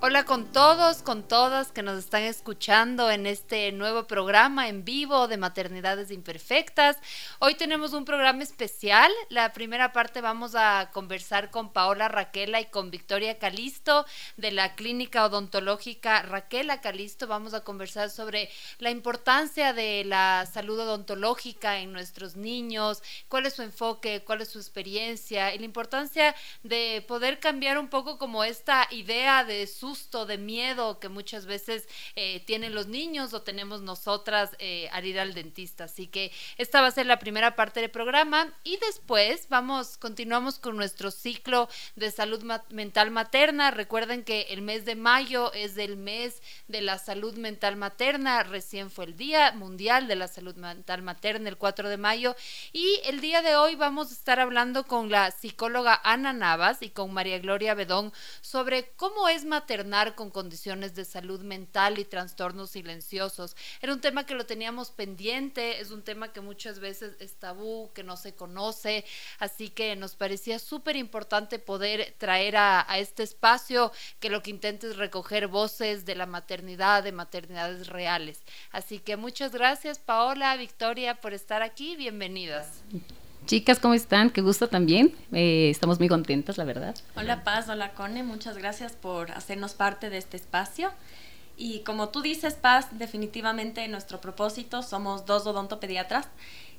Hola con todos, con todas que nos están escuchando en este nuevo programa en vivo de Maternidades Imperfectas. Hoy tenemos un programa especial. La primera parte vamos a conversar con Paola Raquela y con Victoria Calisto de la Clínica Odontológica Raquela Calisto. Vamos a conversar sobre la importancia de la salud odontológica en nuestros niños, cuál es su enfoque, cuál es su experiencia y la importancia de poder cambiar un poco como esta idea de su de miedo que muchas veces eh, tienen los niños o tenemos nosotras eh, al ir al dentista. Así que esta va a ser la primera parte del programa y después vamos, continuamos con nuestro ciclo de salud mental materna. Recuerden que el mes de mayo es el mes de la salud mental materna. Recién fue el Día Mundial de la Salud Mental Materna, el 4 de mayo. Y el día de hoy vamos a estar hablando con la psicóloga Ana Navas y con María Gloria Bedón sobre cómo es con condiciones de salud mental y trastornos silenciosos. Era un tema que lo teníamos pendiente, es un tema que muchas veces es tabú, que no se conoce, así que nos parecía súper importante poder traer a, este espacio que lo que intente es recoger voces de la maternidad, de maternidades reales. Así que muchas gracias Paola, Victoria, por estar aquí, bienvenidas. Chicas, ¿cómo están? Qué gusto también. Eh, estamos muy contentas, la verdad. Hola Paz, hola Cone, muchas gracias por hacernos parte de este espacio. Y como tú dices, Paz, definitivamente nuestro propósito, somos dos odontopediatras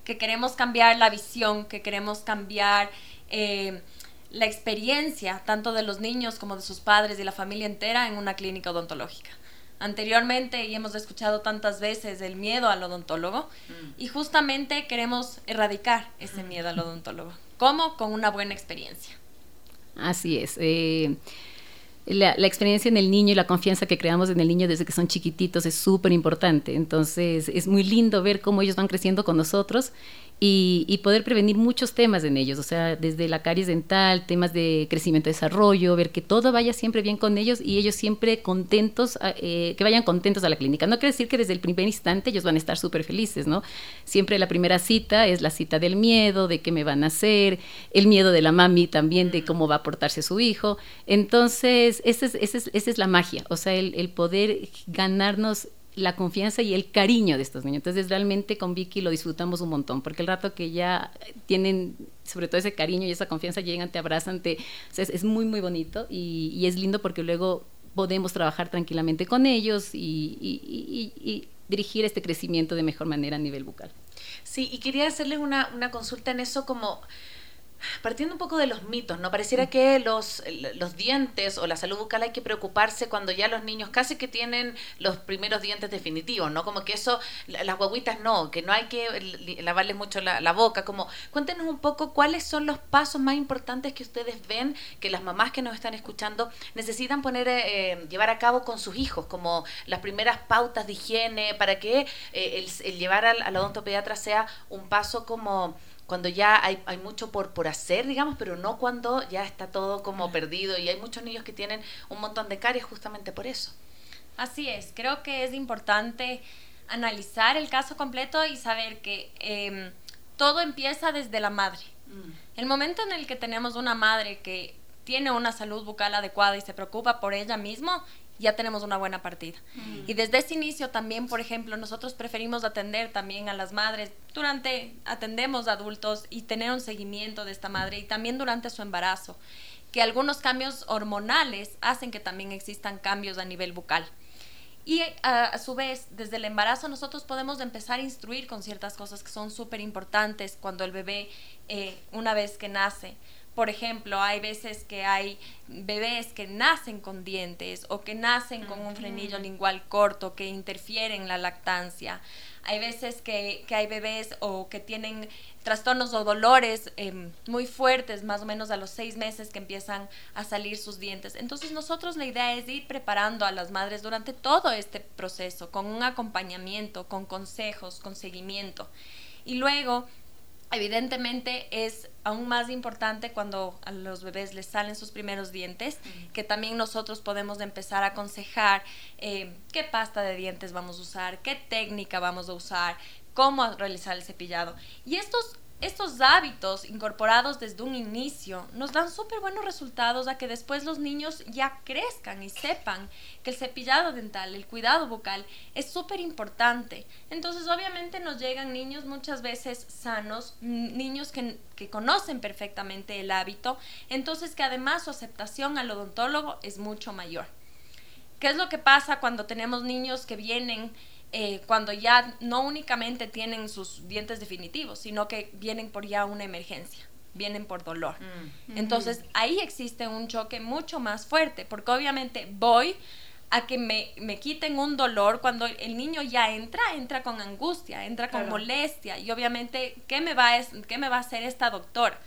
que queremos cambiar la visión, que queremos cambiar eh, la experiencia tanto de los niños como de sus padres y la familia entera en una clínica odontológica anteriormente y hemos escuchado tantas veces el miedo al odontólogo mm. y justamente queremos erradicar ese miedo al odontólogo. ¿Cómo? Con una buena experiencia. Así es. Eh, la, la, experiencia en el niño y la confianza que creamos en el niño desde que son chiquititos es súper importante. Entonces es muy lindo ver cómo ellos van creciendo con nosotros y, poder prevenir muchos temas en ellos, o sea, desde la caries dental, temas de crecimiento y desarrollo, ver que todo vaya siempre bien con ellos y ellos siempre contentos, eh, que vayan contentos a la clínica. No quiere decir que desde el primer instante ellos van a estar súper felices, ¿no? Siempre la primera cita es la cita del miedo, de qué me van a hacer, el miedo de la mami también de cómo va a portarse su hijo. Entonces, esa es, esa es, la magia, o sea, el poder ganarnos la confianza y el cariño de estos niños. Entonces realmente con Vicky lo disfrutamos un montón, porque el rato que ya tienen sobre todo ese cariño y esa confianza, llegan, te abrazan, te, es, muy, muy bonito y, es lindo porque luego podemos trabajar tranquilamente con ellos y, dirigir este crecimiento de mejor manera a nivel bucal. Sí, y quería hacerles una, una consulta en eso como partiendo un poco de los mitos, ¿no? Pareciera que los, los dientes o la salud bucal hay que preocuparse cuando ya los niños casi que tienen los primeros dientes definitivos, ¿no? Como que eso, las guaguitas no, que no hay que lavarles mucho la, boca, como cuéntenos un poco cuáles son los pasos más importantes que ustedes ven que las mamás que nos están escuchando necesitan poner, eh, llevar a cabo con sus hijos, como las primeras pautas de higiene, para que eh, el, llevar al, al odontopediatra sea un paso como cuando ya hay, hay mucho por, por hacer, digamos, pero no cuando ya está todo como perdido y hay muchos niños que tienen un montón de caries justamente por eso. Así es, creo que es importante analizar el caso completo y saber que em, todo empieza desde la madre. Mm. El momento en el que tenemos una madre que tiene una salud bucal adecuada y se preocupa por ella misma, ya tenemos una buena partida. Mm. Y desde ese inicio también, por ejemplo, nosotros preferimos atender también a las madres, durante, atendemos a adultos y tener un seguimiento de esta madre y también durante su embarazo, que algunos cambios hormonales hacen que también existan cambios a nivel bucal. Y a, su vez, desde el embarazo nosotros podemos empezar a instruir con ciertas cosas que son súper importantes cuando el bebé eh, una vez que nace. Por ejemplo, hay veces que hay bebés que nacen con dientes o que nacen con un frenillo lingual corto que interfieren en la lactancia. Hay veces que, hay bebés o que tienen trastornos o dolores em, muy fuertes, más o menos a los seis meses que empiezan a salir sus dientes. Entonces nosotros la idea es ir preparando a las madres durante todo este proceso, con un acompañamiento, con consejos, con seguimiento. Y luego Evidentemente es aún más importante cuando a los bebés les salen sus primeros dientes, que también nosotros podemos empezar a aconsejar eh, qué pasta de dientes vamos a usar, qué técnica vamos a usar, cómo realizar el cepillado. Y estos estos hábitos incorporados desde un inicio nos dan súper buenos resultados a que después los niños ya crezcan y sepan que el cepillado dental, el cuidado bucal es súper importante. Entonces obviamente nos llegan niños muchas veces sanos, niños que, que conocen perfectamente el hábito, entonces que además su aceptación al odontólogo es mucho mayor. ¿Qué es lo que pasa cuando tenemos niños que vienen eh, cuando ya no únicamente tienen sus dientes definitivos, sino que vienen por ya una emergencia, vienen por dolor. Mm. Entonces ahí existe un choque mucho más fuerte, porque obviamente voy a que me, me, quiten un dolor cuando el niño ya entra, entra con angustia, entra con molestia y obviamente, ¿qué me, va a, ¿qué me va a hacer esta doctora?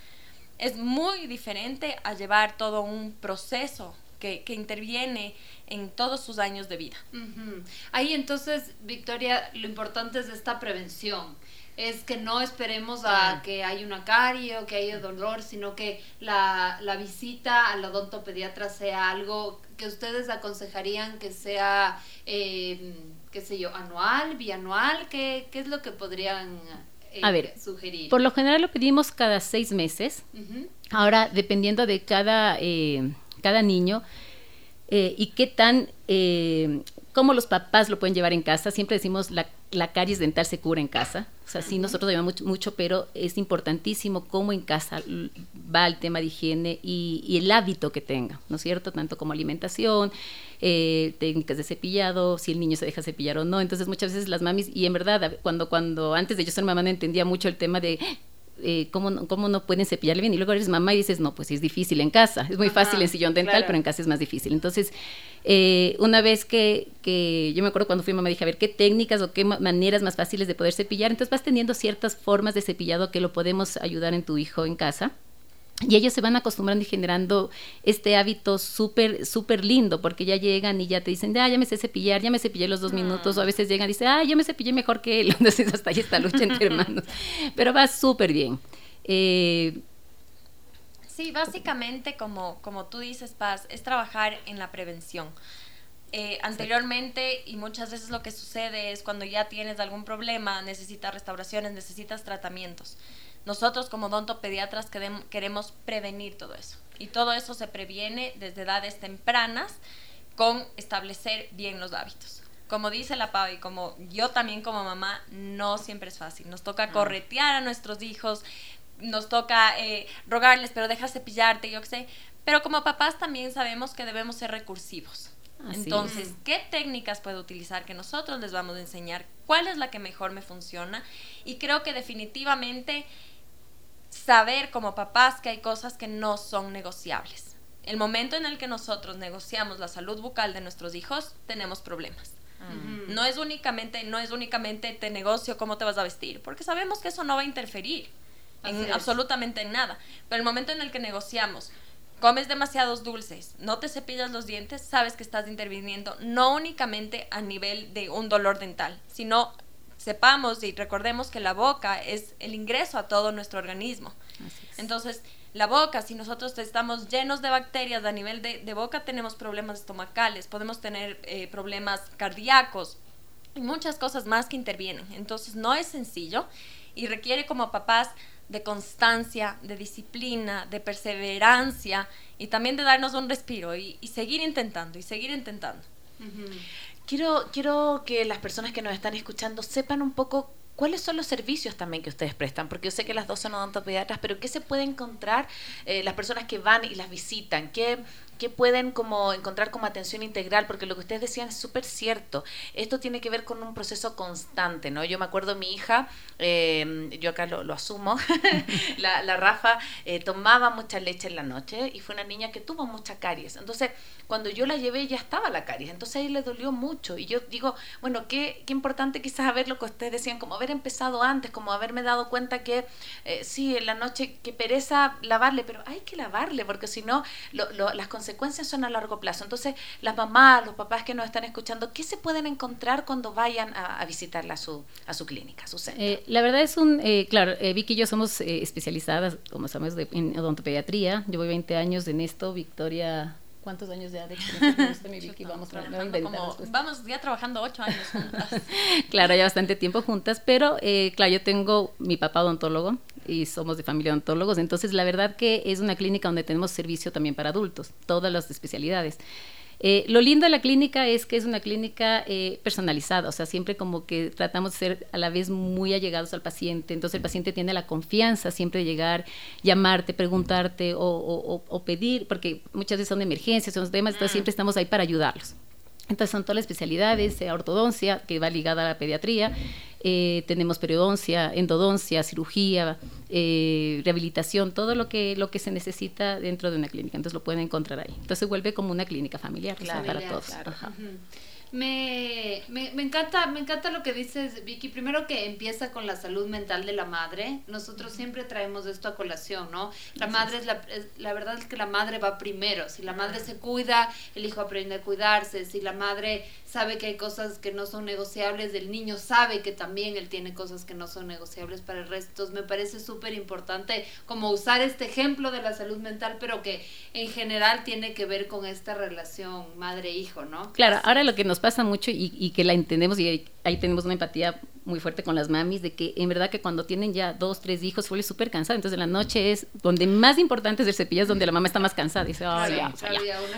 Es muy diferente a llevar todo un proceso que, que interviene en todos sus años de vida. Ahí entonces, Victoria, lo importante es esta prevención. Es que no esperemos a que haya una carie o que haya dolor, sino que la, la visita al odontopediatra sea algo que ustedes aconsejarían que sea, eh, qué sé yo, anual, bianual, ¿qué, qué es lo que podrían eh, a ver, sugerir? Por lo general lo pedimos cada seis meses. Ahora, dependiendo de cada, eh, cada niño, eh, y qué tan, eh, cómo los papás lo pueden llevar en casa. Siempre decimos la, la caries dental se cura en casa. O sea, sí, nosotros lo llevamos mucho, pero es importantísimo cómo en casa va el tema de higiene y, el hábito que tenga, ¿no es cierto? Tanto como alimentación, eh, técnicas de cepillado, si el niño se deja cepillar o no. Entonces, muchas veces las mamis, y en verdad, cuando, cuando antes de yo ser mamá no entendía mucho el tema de eh, ¿cómo, no, ¿cómo, no pueden cepillarle bien? Y luego eres mamá y dices, no, pues es difícil en casa. Es muy fácil en sillón dental, pero en casa es más difícil. Entonces, eh, una vez que, que, yo me acuerdo cuando fui mamá, dije, a ver, ¿qué técnicas o qué maneras más fáciles de poder cepillar? Entonces vas teniendo ciertas formas de cepillado que lo podemos ayudar en tu hijo en casa. Y ellos se van acostumbrando y generando este hábito súper, súper lindo, porque ya llegan y ya te dicen, ah, ya me sé cepillar, ya me cepillé los dos minutos, o a veces llegan y dicen, ah, yo me cepillé mejor que él. Entonces hasta ahí está lucha entre hermanos. Pero va súper bien. Eh, sí, básicamente, como, como tú dices, Paz, es trabajar en la prevención. Eh, anteriormente y muchas veces lo que sucede es cuando ya tienes algún problema, necesitas restauraciones, necesitas tratamientos. Nosotros como odontopediatras queremos prevenir todo eso. Y todo eso se previene desde edades tempranas con establecer bien los hábitos. Como dice la Pau y como yo también como mamá, no siempre es fácil. Nos toca ah. corretear a nuestros hijos, nos toca eh, rogarles, pero deja cepillarte, yo qué sé. Pero como papás también sabemos que debemos ser recursivos. Entonces, ¿qué técnicas puedo utilizar que nosotros les vamos a enseñar? ¿Cuál es la que mejor me funciona? Y creo que definitivamente saber como papás que hay cosas que no son negociables. El momento en el que nosotros negociamos la salud bucal de nuestros hijos, tenemos problemas. No es únicamente no es únicamente te negocio cómo te vas a vestir, porque sabemos que eso no va a interferir en absolutamente nada. Pero el momento en el que negociamos, comes demasiados dulces, no te cepillas los dientes, sabes que estás interviniendo no únicamente a nivel de un dolor dental, sino sepamos y recordemos que la boca es el ingreso a todo nuestro organismo. Entonces, la boca, si nosotros estamos llenos de bacterias a nivel de, boca, tenemos problemas estomacales, podemos tener eh, problemas cardíacos y muchas cosas más que intervienen. Entonces, no es sencillo y requiere como papás de constancia, de disciplina, de perseverancia y también de darnos un respiro y, seguir intentando y seguir intentando. Quiero, quiero que las personas que nos están escuchando sepan un poco ¿Cuáles son los servicios también que ustedes prestan? Porque yo sé que las dos son odontopediatras, pero ¿qué se puede encontrar eh, las personas que van y las visitan? ¿Qué, ¿Qué pueden como encontrar como atención integral? Porque lo que ustedes decían es súper cierto. Esto tiene que ver con un proceso constante, ¿no? Yo me acuerdo mi hija, eh, yo acá lo, asumo, la, la, Rafa eh, tomaba mucha leche en la noche y fue una niña que tuvo mucha caries. Entonces, cuando yo la llevé ya estaba la caries, entonces ahí le dolió mucho. Y yo digo, bueno, qué, qué importante quizás haber lo que ustedes decían, como haber empezado antes, como haberme dado cuenta que eh, sí, en la noche, qué pereza lavarle, pero hay que lavarle, porque si no, lo, las consecuencias son a largo plazo. Entonces, las mamás, los papás que nos están escuchando, ¿qué se pueden encontrar cuando vayan a, visitarla a su, a su clínica, a su centro? Eh, la verdad es un, eh, claro, eh, Vicky y yo somos especializadas, como sabemos, en odontopediatría. Yo voy 20 años en esto, Victoria ¿Cuántos años ya de experiencia mi Vicky? Vamos, vamos ya trabajando ocho años juntas. claro, ya bastante tiempo juntas, pero claro, yo tengo mi papá odontólogo, y somos de familia de odontólogos. Entonces, la verdad que es una clínica donde tenemos servicio también para adultos, todas las especialidades. Eh, lo lindo de la clínica es que es una clínica eh, personalizada, o sea, siempre como que tratamos de ser a la vez muy allegados al paciente, entonces el paciente tiene la confianza siempre de llegar, llamarte, preguntarte o, pedir, porque muchas veces son de emergencias, son temas, entonces mm. siempre estamos ahí para ayudarlos. Entonces son todas las especialidades, eh, ortodoncia, que va ligada a la pediatría, eh, tenemos periodoncia, endodoncia, cirugía, eh, rehabilitación, todo lo que, lo que se necesita dentro de una clínica. Entonces lo pueden encontrar ahí. Entonces se vuelve como una clínica familiar para todos. Me, me, encanta, me encanta lo que dices, Vicky. Primero que empieza con la salud mental de la madre. Nosotros siempre traemos esto a colación, ¿no? La madre es la, la verdad es que la madre va primero. Si la madre se cuida, el hijo aprende a cuidarse. Si la madre sabe que hay cosas que no son negociables, el niño sabe que también él tiene cosas que no son negociables para el resto. Entonces me parece súper importante como usar este ejemplo de la salud mental, pero que en general tiene que ver con esta relación madre-hijo, ¿no? Claro, ahora lo que nos pasa mucho y, y que la entendemos y ahí tenemos una empatía muy fuerte con las mamis de que en verdad que cuando tienen ya dos, tres hijos suele súper cansada. Entonces en la noche es donde más importante es el cepillo, es donde la mamá está más cansada. Dice, ya,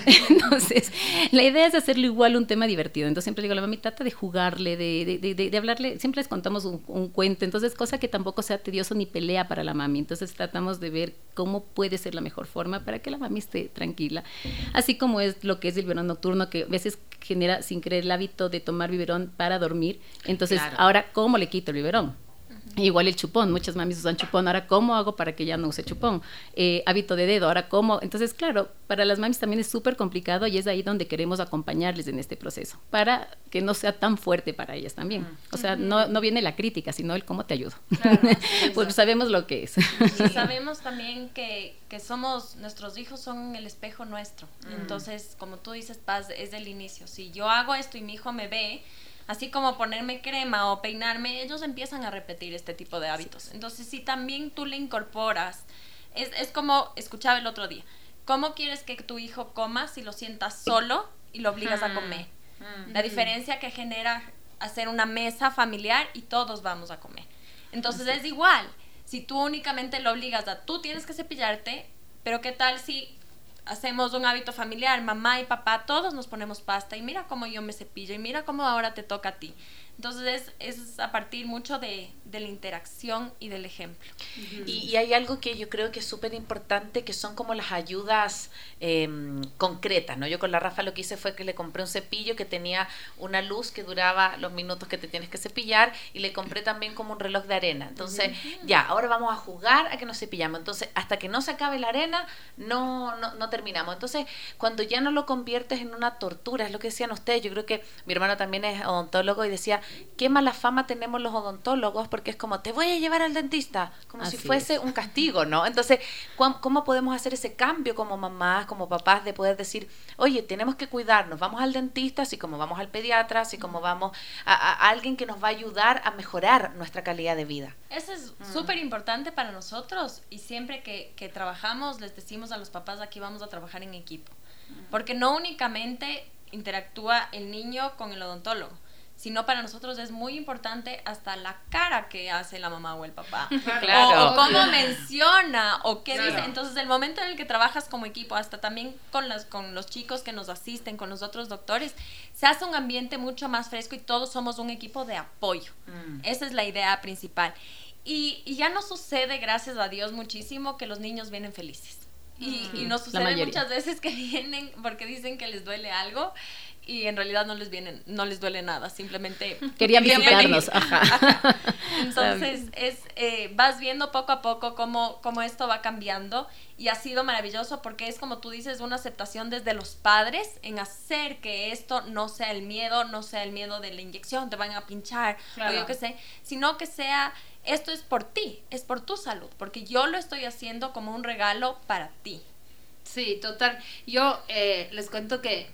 Entonces la idea es hacerlo igual un tema divertido. Entonces siempre digo a la mami, trata de jugarle, de, de, de, de hablarle. Siempre les contamos un, un, cuento. Entonces cosa que tampoco sea tedioso ni pelea para la mami. Entonces tratamos de ver cómo puede ser la mejor forma para que la mami esté tranquila. Así como es lo que es el verano nocturno, que a veces genera sin creer el hábito de tomar biberón para dormir. Entonces, ahora, ¿cómo le quito el biberón? Igual el chupón, muchas mamis usan chupón, ahora cómo hago para que ya no use chupón, eh, hábito de dedo, ahora cómo, entonces claro, para las mamis también es súper complicado y es ahí donde queremos acompañarles en este proceso, para que no sea tan fuerte para ellas también, o sea, no, no viene la crítica, sino el cómo te ayudo, pues sabemos lo que es. Y sabemos también que, que, somos, nuestros hijos son el espejo nuestro, mm. entonces como tú dices, Paz, es del inicio, si yo hago esto y mi hijo me ve, así como ponerme crema o peinarme, ellos empiezan a repetir este tipo de hábitos. Entonces, si también tú le incorporas, es, es como escuchaba el otro día, ¿cómo quieres que tu hijo coma si lo sientas solo y lo obligas a comer? La diferencia que genera hacer una mesa familiar y todos vamos a comer. Entonces es igual, si tú únicamente lo obligas a tú tienes que cepillarte, pero ¿qué tal si hacemos un hábito familiar, mamá y papá, todos nos ponemos pasta y mira cómo yo me cepillo y mira cómo ahora te toca a ti. Entonces es, a partir mucho de, de, la interacción y del ejemplo. y, hay algo que yo creo que es súper importante, que son como las ayudas em, concretas, ¿no? Yo con la Rafa lo que hice fue que le compré un cepillo que tenía una luz que duraba los minutos que te tienes que cepillar y le compré también como un reloj de arena. Entonces, ya, ahora vamos a jugar a que nos cepillamos. Entonces, hasta que no se acabe la arena, no, no, no terminamos. Entonces, cuando ya no lo conviertes en una tortura, es lo que decían ustedes, yo creo que mi hermano también es odontólogo y decía, qué mala fama tenemos los odontólogos porque es como, te voy a llevar al dentista, como si fuese un castigo, ¿no? Entonces, ¿cómo, podemos hacer ese cambio como mamás, como papás, de poder decir, oye, tenemos que cuidarnos, vamos al dentista, así como vamos al pediatra, así como vamos a, alguien que nos va a ayudar a mejorar nuestra calidad de vida? Eso es mm. súper importante para nosotros y siempre que, que trabajamos les decimos a los papás, aquí vamos a trabajar en equipo, porque no únicamente interactúa el niño con el odontólogo, sino para nosotros es muy importante hasta la cara que hace la mamá o el papá. Claro. O, cómo menciona o qué dice. Entonces, el momento en el que trabajas como equipo, hasta también con, las, con los chicos que nos asisten, con los otros doctores, se hace un ambiente mucho más fresco y todos somos un equipo de apoyo. Mm. Esa es la idea principal. Y, y ya no sucede, gracias a Dios, muchísimo que los niños vienen felices. Y, y nos sucede muchas veces que vienen porque dicen que les duele algo y en realidad no les vienen, no les duele nada, simplemente Querían visitarnos, ajá. Entonces es eh, vas viendo poco a poco cómo, cómo esto va cambiando y ha sido maravilloso porque es como tú dices una aceptación desde los padres en hacer que esto no sea el miedo, no sea el miedo de la inyección, te van a pinchar Claro. o yo qué sé, sino que sea esto es por ti, es por tu salud, porque yo lo estoy haciendo como un regalo para ti. Sí, total. Yo eh, les cuento que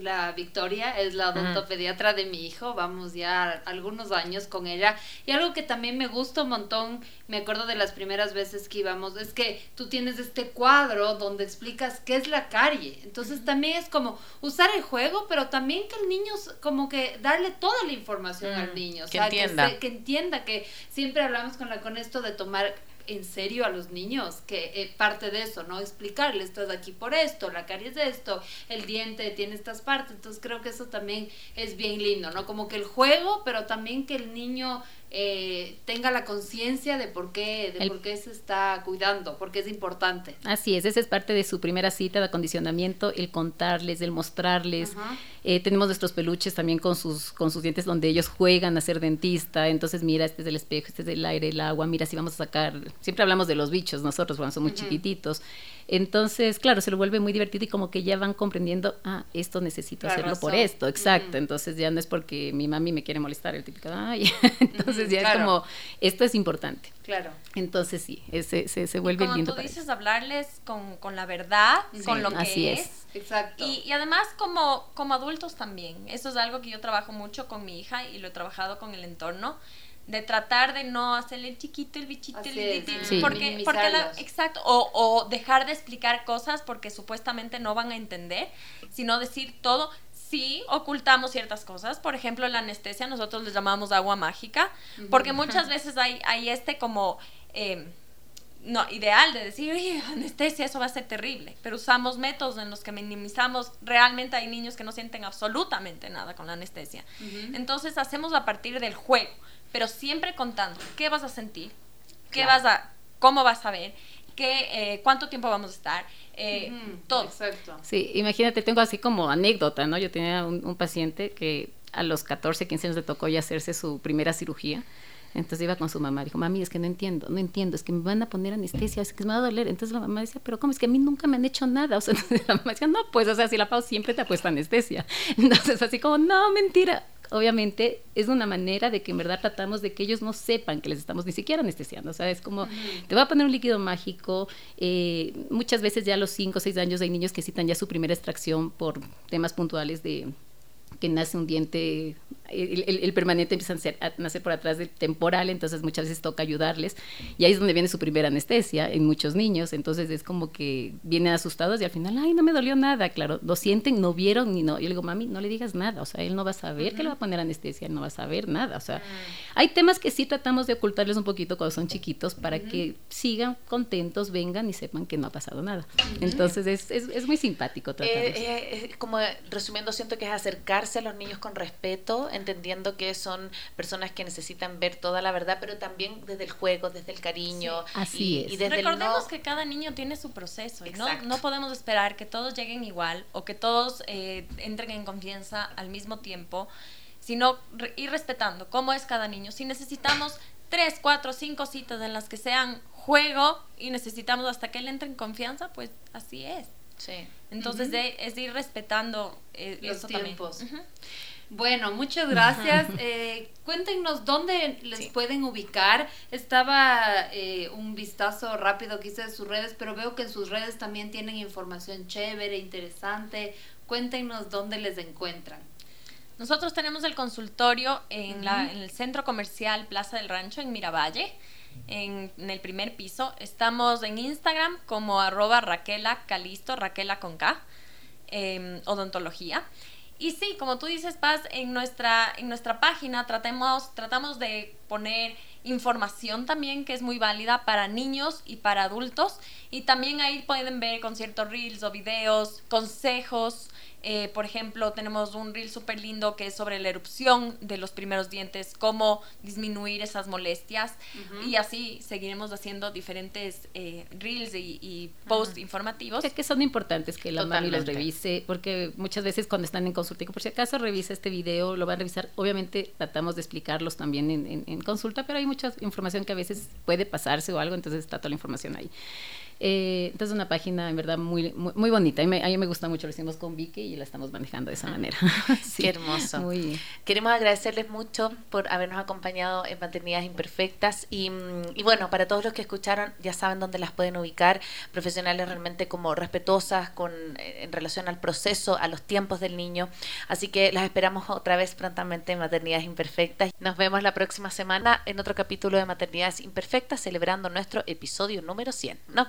la Victoria es la odontopediatra de mi hijo, vamos ya algunos años con ella. Y algo que también me gusta un montón, me acuerdo de las primeras veces que íbamos, es que tú tienes este cuadro donde explicas qué es la carie. Entonces también es como usar el juego, pero también que el niño, como que darle toda la información Mm, al niño. O que sea, entienda. se- que entienda que siempre hablamos con la con esto de tomar en serio a los niños, que eh, parte de eso, ¿no? Explicarle, estás aquí por esto, la caries de esto, el diente tiene estas partes, entonces creo que eso también es bien lindo, ¿no? Como que el juego, pero también que el niño eh, tenga la conciencia de por qué, de El- por qué se está cuidando, porque es importante. Así es, esa es parte de su primera cita de acondicionamiento, el contarles, el mostrarles. Eh, tenemos nuestros peluches también con sus, con sus dientes donde ellos juegan a ser dentista. Entonces, mira, este es el espejo, este es el aire, el agua, mira, si vamos a sacar. Siempre hablamos de los bichos nosotros cuando somos chiquititos. Entonces, claro, se lo vuelve muy divertido y como que ya van comprendiendo, ah, esto necesito La hacerlo por esto, exacto. Entonces ya no es porque mi mami me quiere molestar, el típico, ay, entonces ya claro. es como, esto es importante. Claro. Entonces sí, ese, se, se Y vuelve como lindo. tú para dices, hablarles con, con la verdad, Sí, con lo que así es. es. Exacto. Y, y además como, como adultos también, eso es algo que yo trabajo mucho con mi hija y lo he trabajado con el entorno, de tratar de no hacerle el chiquito, el bichito, el es, Sí. porque, porque la- exacto, o, o dejar de explicar cosas porque supuestamente no van a entender, sino decir todo. Sí, ocultamos ciertas cosas, por ejemplo, la anestesia nosotros le llamamos agua mágica, porque muchas veces hay, hay este como... eh, no, ideal de decir, oye, anestesia, eso va a ser terrible. Pero usamos métodos en los que minimizamos. Realmente hay niños que no sienten absolutamente nada con la anestesia. Entonces hacemos a partir del juego, pero siempre contando qué vas a sentir, qué Claro. vas a, cómo vas a ver, qué, eh, cuánto tiempo vamos a estar, eh, todo. Exacto. Sí, imagínate, tengo así como anécdota, ¿no? Yo tenía un, un paciente que a los 14, 15 años le tocó ya hacerse su primera cirugía. Entonces iba con su mamá, dijo, mami, es que no entiendo, no entiendo, es que me van a poner anestesia, es que me va a doler. Entonces la mamá decía, pero ¿cómo? Es que a mí nunca me han hecho nada. O sea, la mamá decía, no, pues, o sea, si la Pau siempre te ha puesto anestesia. Entonces así como, no, mentira. Obviamente es una manera de que en verdad tratamos de que ellos no sepan que les estamos ni siquiera anestesiando. O sea, es como, te voy a poner un líquido mágico. eh, muchas veces ya a los 5 o 6 años hay niños que citan ya su primera extracción por temas puntuales de que nace un diente, el, el- el permanente empieza a nacer, a nacer por atrás del temporal, entonces muchas veces toca ayudarles. Y ahí es donde viene su primera anestesia en muchos niños. Entonces es como que vienen asustados y al final, ay, no me dolió nada. Claro, lo sienten, no vieron ni no. Yo le digo, mami, no le digas nada. O sea, él no va a saber que le va a poner anestesia, él no va a saber nada. O sea, hay temas que sí tratamos de ocultarles un poquito cuando son chiquitos para que sigan contentos, vengan y sepan que no ha pasado nada. Entonces es, es, es muy simpático tratarlos. Eh, eh, eh, como resumiendo, siento que es acercarse a los niños con respeto, entendiendo que son personas que necesitan ver toda la verdad, pero también desde el juego, desde el cariño. Sí, así y, es. y desde Recordemos el no- que cada niño tiene su proceso y no, Exacto. no podemos esperar que todos lleguen igual o que todos eh, entren en confianza al mismo tiempo, sino re- ir respetando cómo es cada niño. Si necesitamos tres, cuatro, cinco citas en las que sean juego y necesitamos hasta que él entre en confianza, pues así es. Sí. Entonces de- es de ir respetando eh, Los eso tiempos. también. Ujú. Bueno, muchas gracias. Eh, cuéntenos dónde les Sí. pueden ubicar. Estaba eh, un vistazo rápido que hice de sus redes, pero veo que en sus redes también tienen información chévere, interesante. Cuéntenos dónde les encuentran. Nosotros tenemos el consultorio en, la- en el centro comercial Plaza del Rancho en Miravalle, en, en el primer piso. Estamos en Instagram como arroba Raquela Calisto, Raquela con K, em, odontología. Y sí, como tú dices, Paz, en nuestra, en nuestra página tratemos, tratamos de poner información también que es muy válida para niños y para adultos. Y también ahí pueden ver con ciertos reels o videos, consejos, eh, por ejemplo, tenemos un reel súper lindo que es sobre la erupción de los primeros dientes, cómo disminuir esas molestias. Y así seguiremos haciendo diferentes eh, reels y, posts informativos. Que, son importantes que la mami los revise, porque muchas veces cuando están en consulta, por si acaso revisa este video, lo van a revisar. Obviamente tratamos de explicarlos también en, en consulta, pero hay mucha información que a veces puede pasarse o algo, entonces está toda la información ahí. Eh, entonces una página en verdad muy, muy, bonita. A mí, a mí, me gusta mucho, lo hicimos con Vicky y la estamos manejando de esa manera. Qué hermoso. Queremos agradecerles mucho por habernos acompañado en Maternidades Imperfectas y, y, bueno, para todos los que escucharon ya saben dónde las pueden ubicar, profesionales realmente como respetuosas con, eh, en relación al proceso, a los tiempos del niño. Así que las esperamos otra vez prontamente en Maternidades Imperfectas. Nos vemos la próxima semana en otro capítulo de Maternidades Imperfectas celebrando nuestro episodio número 100. Nos